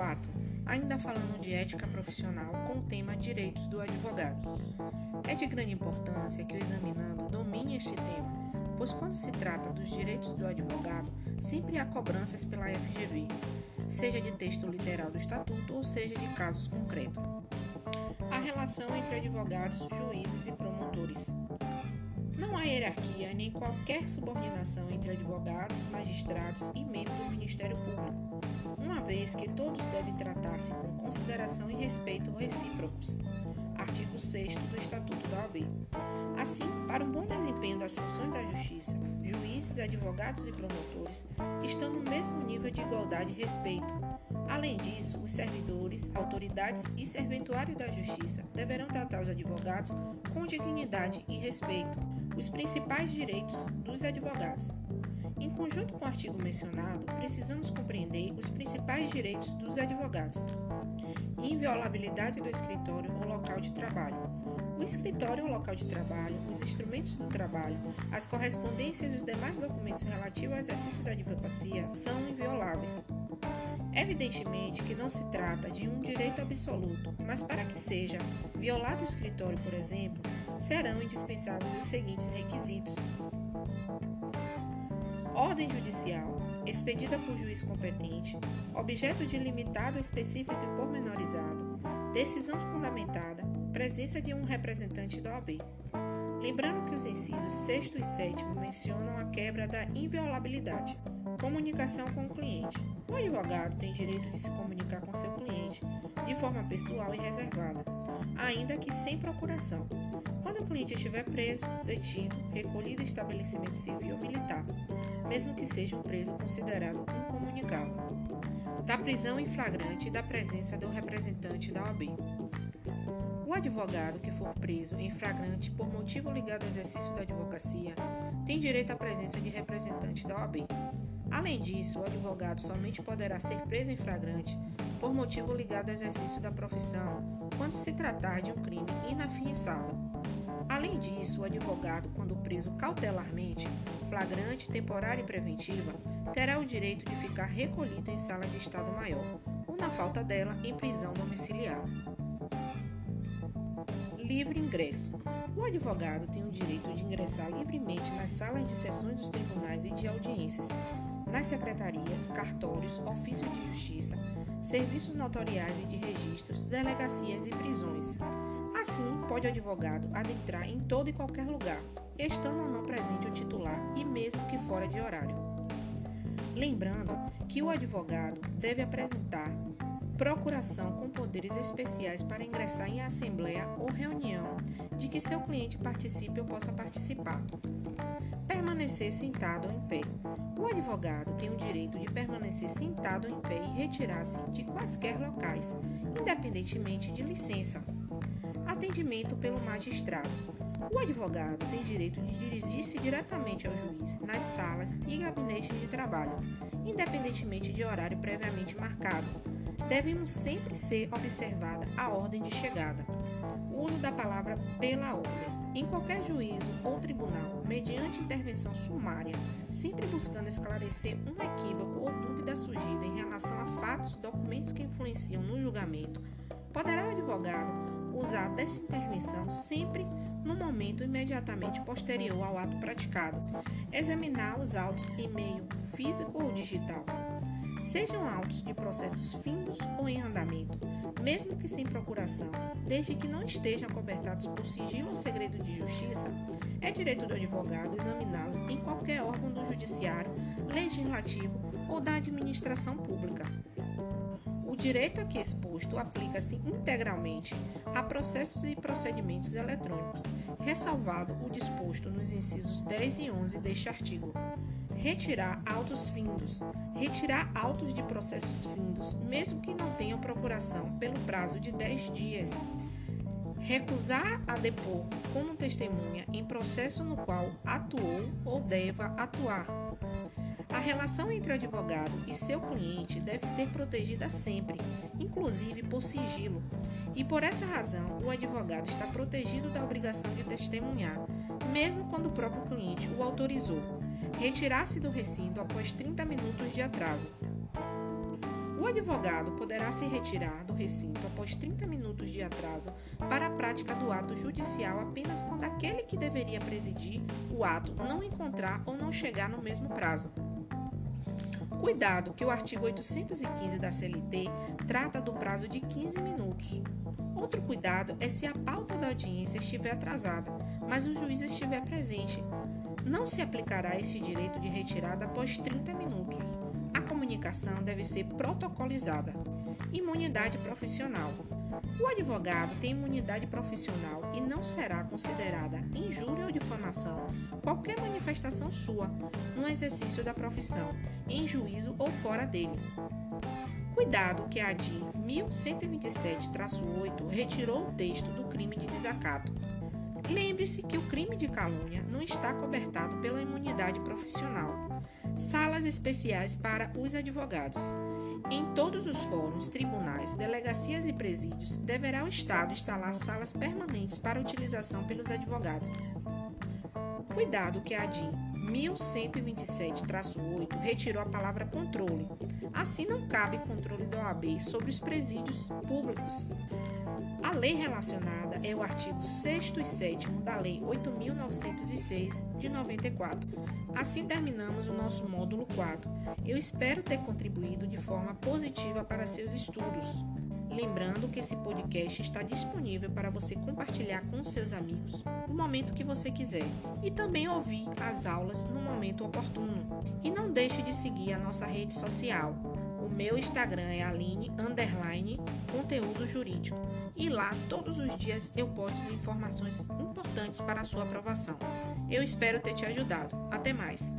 4. Ainda falando de ética profissional com o tema Direitos do Advogado. É de grande importância que o examinando domine este tema, pois quando se trata dos direitos do advogado, sempre há cobranças pela FGV, seja de texto literal do estatuto ou seja de casos concretos. A relação entre advogados, juízes e promotores. Não há hierarquia nem qualquer subordinação entre advogados, magistrados e membros do Ministério Público, uma vez que todos devem tratar-se com consideração e respeito recíprocos. Artigo 6 do Estatuto da OAB. Assim, para um bom desempenho das funções da Justiça, juízes, advogados e promotores estão no mesmo nível de igualdade e respeito. Além disso, os servidores, autoridades e serventuários da Justiça deverão tratar os advogados com dignidade e respeito, os principais direitos dos advogados. Conjunto com o artigo mencionado, precisamos compreender os principais direitos dos advogados. Inviolabilidade do escritório ou local de trabalho. O escritório ou local de trabalho, os instrumentos do trabalho, as correspondências e os demais documentos relativos ao exercício da advocacia são invioláveis. Evidentemente que não se trata de um direito absoluto, mas para que seja violado o escritório, por exemplo, serão indispensáveis os seguintes requisitos: ordem judicial, expedida por juiz competente, objeto de limitado, específico e pormenorizado, decisão fundamentada, presença de um representante da OAB. Lembrando que os incisos 6 e 7 mencionam a quebra da inviolabilidade. Comunicação com o cliente. O advogado tem direito de se comunicar com seu cliente de forma pessoal e reservada, ainda que sem procuração, quando o cliente estiver preso, detido, recolhido em estabelecimento civil ou militar, mesmo que seja um preso considerado incomunicável. Da prisão em flagrante e da presença do representante da OAB. O advogado que for preso em flagrante por motivo ligado ao exercício da advocacia tem direito à presença de representante da OAB. Além disso, o advogado somente poderá ser preso em flagrante por motivo ligado ao exercício da profissão quando se tratar de um crime inafiançável. Além disso, o advogado, quando preso cautelarmente, flagrante, temporária e preventiva, terá o direito de ficar recolhido em sala de Estado Maior, ou, na falta dela, em prisão domiciliar. Livre ingresso. O advogado tem o direito de ingressar livremente nas salas de sessões dos tribunais e de audiências, nas secretarias, cartórios, ofícios de justiça, serviços notoriais e de registros, delegacias e prisões. Pode o advogado adentrar em todo e qualquer lugar, estando ou não presente o titular e mesmo que fora de horário. Lembrando que o advogado deve apresentar procuração com poderes especiais para ingressar em assembleia ou reunião de que seu cliente participe ou possa participar. Permanecer sentado ou em pé. O advogado tem o direito de permanecer sentado ou em pé e retirar-se de quaisquer locais, independentemente de licença. Atendimento pelo magistrado. O advogado tem direito de dirigir-se diretamente ao juiz nas salas e gabinetes de trabalho, independentemente de horário previamente marcado. Devemos sempre ser observada a ordem de chegada. O uso da palavra pela ordem em qualquer juízo ou tribunal, mediante intervenção sumária, sempre buscando esclarecer um equívoco ou dúvida surgida em relação a fatos, documentos que influenciam no julgamento, poderá o advogado usar dessa intervenção sempre no momento imediatamente posterior ao ato praticado, examinar os autos em meio físico ou digital, sejam autos de processos findos ou em andamento, mesmo que sem procuração, desde que não estejam acobertados por sigilo ou segredo de justiça, é direito do advogado examiná-los em qualquer órgão do judiciário, legislativo ou da administração pública. O direito aqui exposto aplica-se integralmente a processos e procedimentos eletrônicos, ressalvado o disposto nos incisos 10 e 11 deste artigo retirar autos findos, retirar autos de processos findos, mesmo que não tenham procuração, pelo prazo de 10 dias. Recusar a depor como testemunha em processo no qual atuou ou deva atuar. A relação entre o advogado e seu cliente deve ser protegida sempre, inclusive por sigilo, e por essa razão o advogado está protegido da obrigação de testemunhar, mesmo quando o próprio cliente o autorizou retirar-se do recinto após 30 minutos de atraso. O advogado poderá se retirar do recinto após 30 minutos de atraso para a prática do ato judicial apenas quando aquele que deveria presidir o ato não encontrar ou não chegar no mesmo prazo. Cuidado que o artigo 815 da CLT trata do prazo de 15 minutos. Outro cuidado é se a pauta da audiência estiver atrasada, mas o juiz estiver presente. Não se aplicará esse direito de retirada após 30 minutos. A comunicação deve ser protocolizada. Imunidade profissional. O advogado tem imunidade profissional e não será considerada injúria ou difamação qualquer manifestação sua no exercício da profissão, em juízo ou fora dele. Cuidado que a DIN 1127-8 retirou o texto do crime de desacato. Lembre-se que o crime de calúnia não está cobertado pela imunidade profissional. Salas especiais para os advogados. Em todos os fóruns, tribunais, delegacias e presídios, deverá o Estado instalar salas permanentes para utilização pelos advogados. Cuidado que a DIN 1127-8 retirou a palavra controle. Assim não cabe controle da OAB sobre os presídios públicos. A lei relacionada é o artigo 6 e 7 da Lei 8.906 de 94. Assim terminamos o nosso módulo 4. Eu espero ter contribuído de forma positiva para seus estudos. Lembrando que esse podcast está disponível para você compartilhar com seus amigos no momento que você quiser e também ouvir as aulas no momento oportuno. E não deixe de seguir a nossa rede social. O meu Instagram é aline underline conteúdo jurídico e lá todos os dias eu posto informações importantes para a sua aprovação. Eu espero ter te ajudado. Até mais!